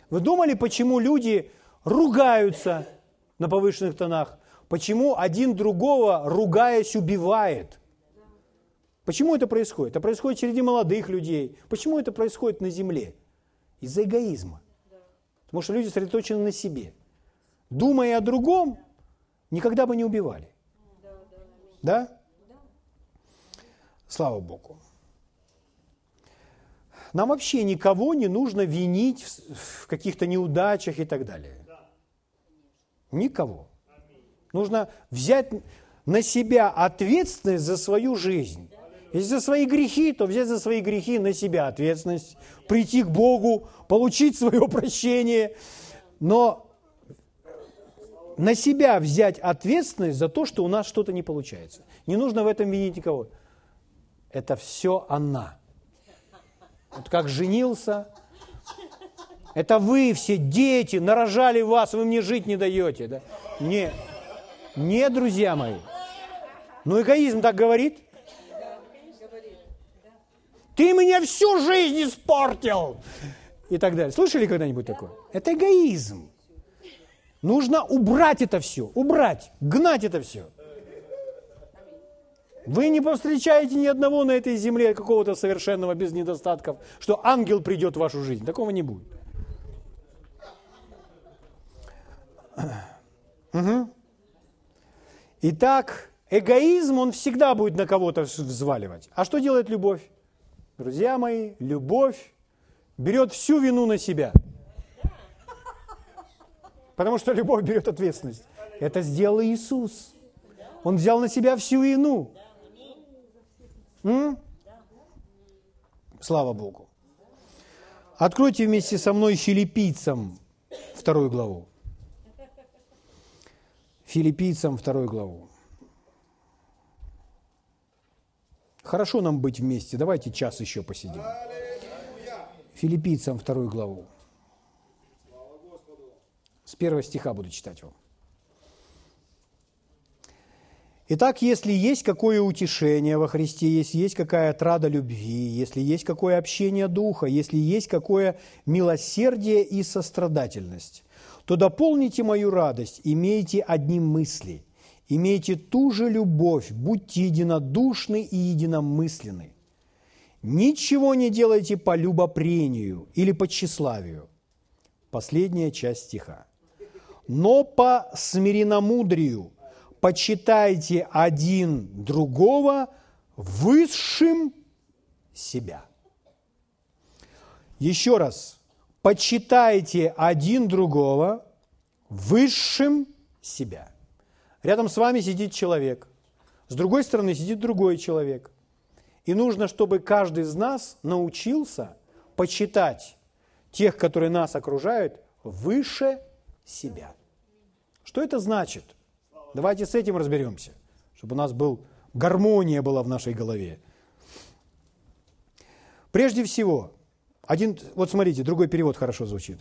A: Вы думали, почему люди ругаются на повышенных тонах? Почему один другого, ругаясь, убивает? Почему это происходит? Это происходит среди молодых людей. Почему это происходит на земле? Из-за эгоизма. Потому что люди сосредоточены на себе. Думая о другом, никогда бы не убивали. Да? Слава Богу. Нам вообще никого не нужно винить в каких-то неудачах и так далее. Никого. Нужно взять на себя ответственность за свою жизнь. Если за свои грехи, то взять за свои грехи на себя ответственность, прийти к Богу, получить свое прощение, но на себя взять ответственность за то, что у нас что-то не получается. Не нужно в этом винить никого. Это все она. Вот как женился, это вы все дети, нарожали вас, вы мне жить не даете. Да? Не, не, друзья мои. Ну, эгоизм так говорит. Ты мне всю жизнь испортил. И так далее. Слышали когда-нибудь такое? Это эгоизм. Нужно убрать это все, убрать, гнать это все. Вы не повстречаете ни одного на этой земле какого-то совершенного без недостатков, что ангел придет в вашу жизнь. Такого не будет. Угу. Итак, эгоизм, он всегда будет на кого-то взваливать. А что делает любовь? Друзья мои, любовь берет всю вину на себя. Потому что любовь берет ответственность. Это сделал Иисус. Он взял на себя всю вину. М? Слава Богу. Откройте вместе со мной филиппийцам вторую главу. Филиппийцам вторую главу. Хорошо нам быть вместе. Давайте час еще посидим. Филиппийцам вторую главу. С первого стиха буду читать вам. Итак, если есть какое утешение во Христе, если есть какая отрада любви, если есть какое общение духа, если есть какое милосердие и сострадательность, то дополните мою радость, имейте одни мысли, имейте ту же любовь, будьте единодушны и единомысленны. Ничего не делайте по любопрению или по тщеславию. Последняя часть стиха. Но по смиренномудрию – почитайте один другого высшим себя. Еще раз, почитайте один другого высшим себя. Рядом с вами сидит человек, с другой стороны сидит другой человек. И нужно, чтобы каждый из нас научился почитать тех, которые нас окружают, выше себя. Что это значит – Давайте с этим разберемся, чтобы у нас был, гармония была в нашей голове. Прежде всего, один, вот смотрите, другой перевод хорошо звучит.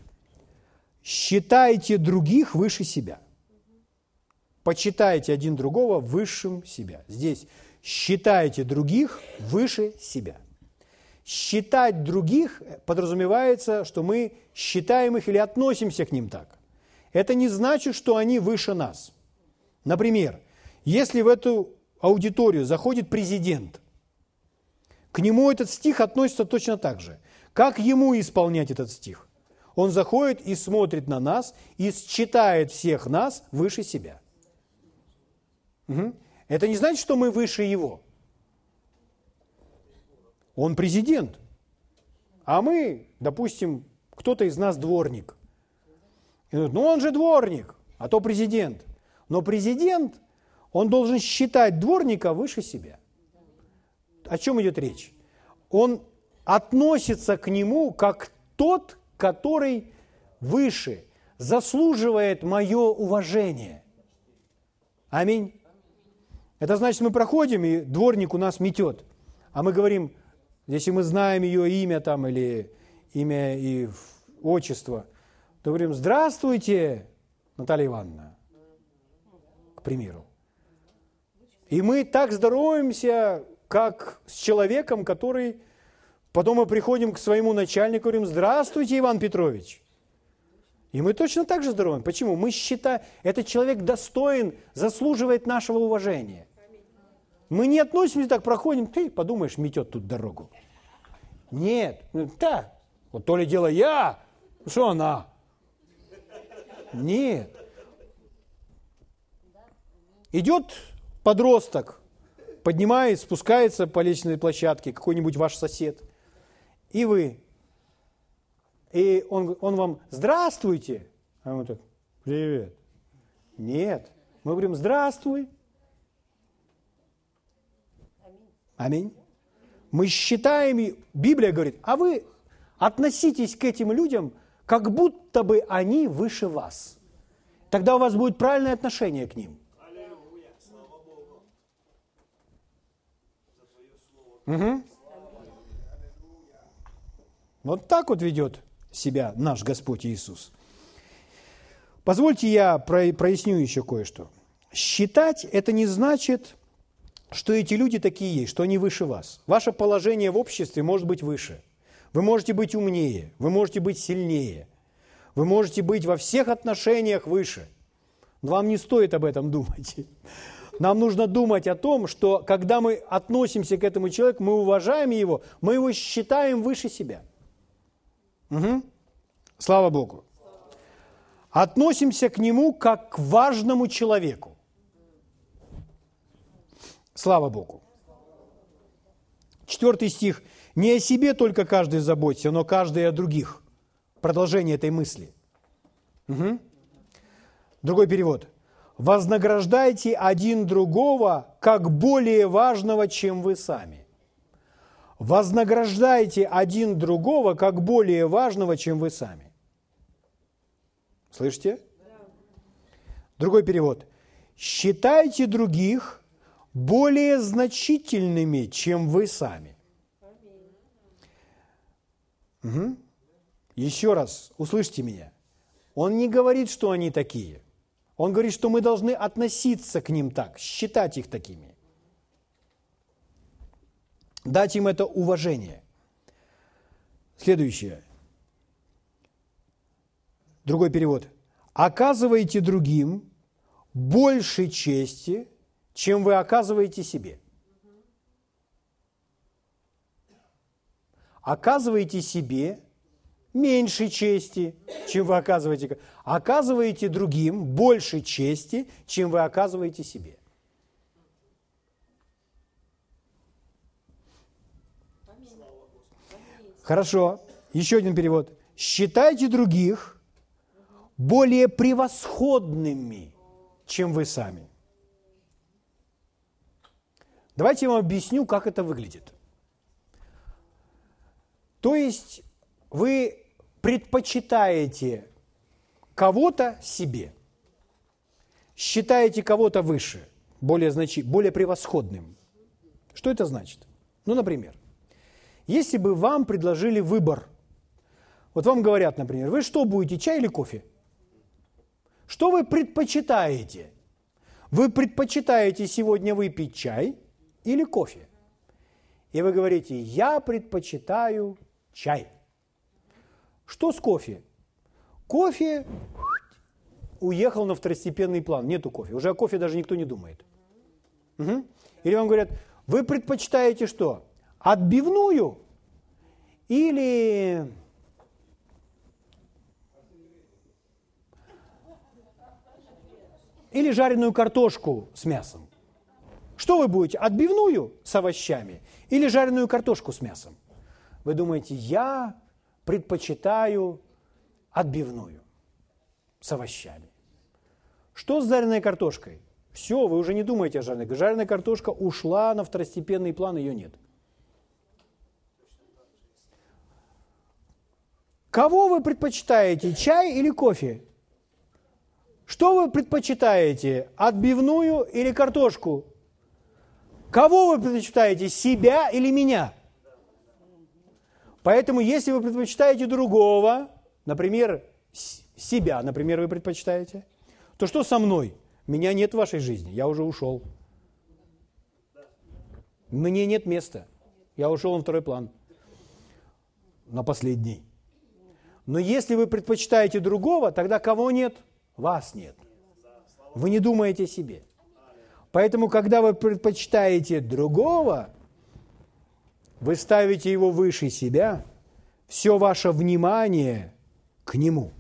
A: Считайте других выше себя. Почитайте один другого высшим себя. Здесь считайте других выше себя. Считать других подразумевается, что мы считаем их или относимся к ним так. Это не значит, что они выше нас – Например, если в эту аудиторию заходит президент, к нему этот стих относится точно так же. Как ему исполнять этот стих? Он заходит и смотрит на нас и считает всех нас выше себя. Угу. Это не значит, что мы выше его. Он президент. А мы, допустим, кто-то из нас дворник. И говорит, ну он же дворник, а то президент. Но президент, он должен считать дворника выше себя. О чем идет речь? Он относится к нему как тот, который выше, заслуживает мое уважение. Аминь. Это значит, мы проходим, и дворник у нас метет. А мы говорим, если мы знаем ее имя там или имя и отчество, то говорим, здравствуйте, Наталья Ивановна, примеру. И мы так здороваемся, как с человеком, который... Потом мы приходим к своему начальнику и говорим, здравствуйте, Иван Петрович. И мы точно так же здороваем. Почему? Мы считаем, этот человек достоин, заслуживает нашего уважения. Мы не относимся так, проходим, ты подумаешь, метет тут дорогу. Нет, да, вот то ли дело я, что она? Нет. Идет подросток, поднимает, спускается по лестничной площадке, какой-нибудь ваш сосед, и вы. И он, он вам «Здравствуйте!» А он так «Привет!» Нет. Мы говорим «Здравствуй!» Аминь. Мы считаем, Библия говорит, а вы относитесь к этим людям, как будто бы они выше вас. Тогда у вас будет правильное отношение к ним. Угу. Вот так вот ведет себя наш Господь Иисус. Позвольте я проясню еще кое-что. Считать – это не значит что эти люди такие есть, что они выше вас. Ваше положение в обществе может быть выше. Вы можете быть умнее, вы можете быть сильнее, вы можете быть во всех отношениях выше. Но вам не стоит об этом думать. Нам нужно думать о том, что когда мы относимся к этому человеку, мы уважаем его, мы его считаем выше себя. Угу. Слава Богу. Относимся к нему как к важному человеку. Слава Богу. Четвертый стих. Не о себе только каждый заботится, но каждый о других. Продолжение этой мысли. Угу. Другой перевод. Вознаграждайте один другого как более важного, чем вы сами. Вознаграждайте один другого как более важного, чем вы сами. Слышите? Другой перевод. Считайте других более значительными, чем вы сами. Угу. Еще раз, услышьте меня. Он не говорит, что они такие. Он говорит, что мы должны относиться к ним так, считать их такими. Дать им это уважение. Следующее. Другой перевод. Оказывайте другим больше чести, чем вы оказываете себе. Оказываете себе меньше чести, чем вы оказываете. Оказываете другим больше чести, чем вы оказываете себе. Хорошо. Еще один перевод. Считайте других более превосходными, чем вы сами. Давайте я вам объясню, как это выглядит. То есть вы предпочитаете кого-то себе, считаете кого-то выше, более, значи, более превосходным. Что это значит? Ну, например, если бы вам предложили выбор, вот вам говорят, например, вы что будете, чай или кофе? Что вы предпочитаете? Вы предпочитаете сегодня выпить чай – или кофе. И вы говорите, я предпочитаю чай. Что с кофе? Кофе уехал на второстепенный план, нету кофе. Уже о кофе даже никто не думает. Угу. Или вам говорят, вы предпочитаете что? Отбивную или или жареную картошку с мясом? Что вы будете, отбивную с овощами или жареную картошку с мясом? Вы думаете, я предпочитаю отбивную с овощами. Что с жареной картошкой? Все, вы уже не думаете о жареной. Жареная картошка ушла на второстепенный план, ее нет. Кого вы предпочитаете, чай или кофе? Что вы предпочитаете, отбивную или картошку? Кого вы предпочитаете, себя или меня? Поэтому, если вы предпочитаете другого, например, себя, например, вы предпочитаете, то что со мной? Меня нет в вашей жизни, я уже ушел. Мне нет места. Я ушел на второй план. На последний. Но если вы предпочитаете другого, тогда кого нет? Вас нет. Вы не думаете о себе. Поэтому, когда вы предпочитаете другого, вы ставите его выше себя, все ваше внимание к нему.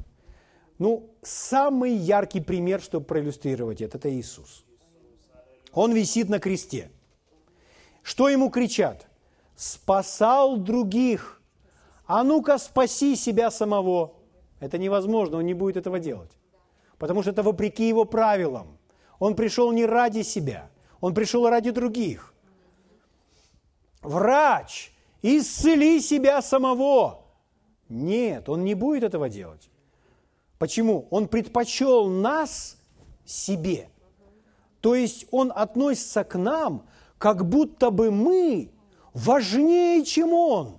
A: Ну, самый яркий пример, чтобы проиллюстрировать это, это Иисус. Он висит на кресте. Что ему кричат? Спасал других – а ну-ка спаси себя самого. Это невозможно, он не будет этого делать. Потому что это вопреки его правилам. Он пришел не ради себя, он пришел ради других. Врач, исцели себя самого. Нет, он не будет этого делать. Почему? Он предпочел нас себе. То есть он относится к нам, как будто бы мы важнее, чем он.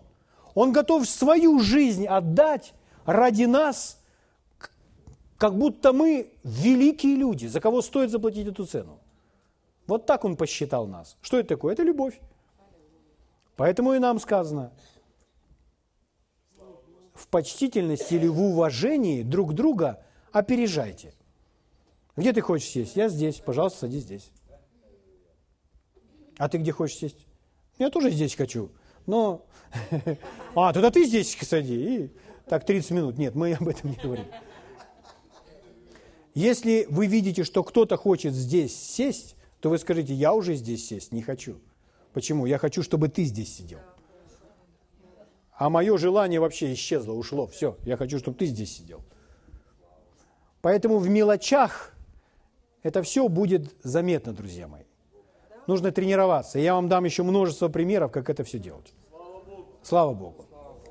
A: Он готов свою жизнь отдать ради нас, как будто мы великие люди, за кого стоит заплатить эту цену. Вот так он посчитал нас. Что это такое? Это любовь. Поэтому и нам сказано, в почтительности или в уважении друг друга опережайте. Где ты хочешь сесть? Я здесь. Пожалуйста, садись здесь. А ты где хочешь сесть? Я тоже здесь хочу. Но, а, тогда ты здесь сади. И так 30 минут. Нет, мы об этом не говорим. Если вы видите, что кто-то хочет здесь сесть, то вы скажите, я уже здесь сесть не хочу. Почему? Я хочу, чтобы ты здесь сидел. А мое желание вообще исчезло, ушло. Все, я хочу, чтобы ты здесь сидел. Поэтому в мелочах это все будет заметно, друзья мои. Нужно тренироваться. Я вам дам еще множество примеров, как это все делать. Слава Богу.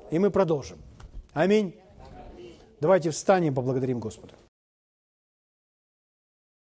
A: И мы продолжим. Аминь. Давайте встанем, поблагодарим Господа.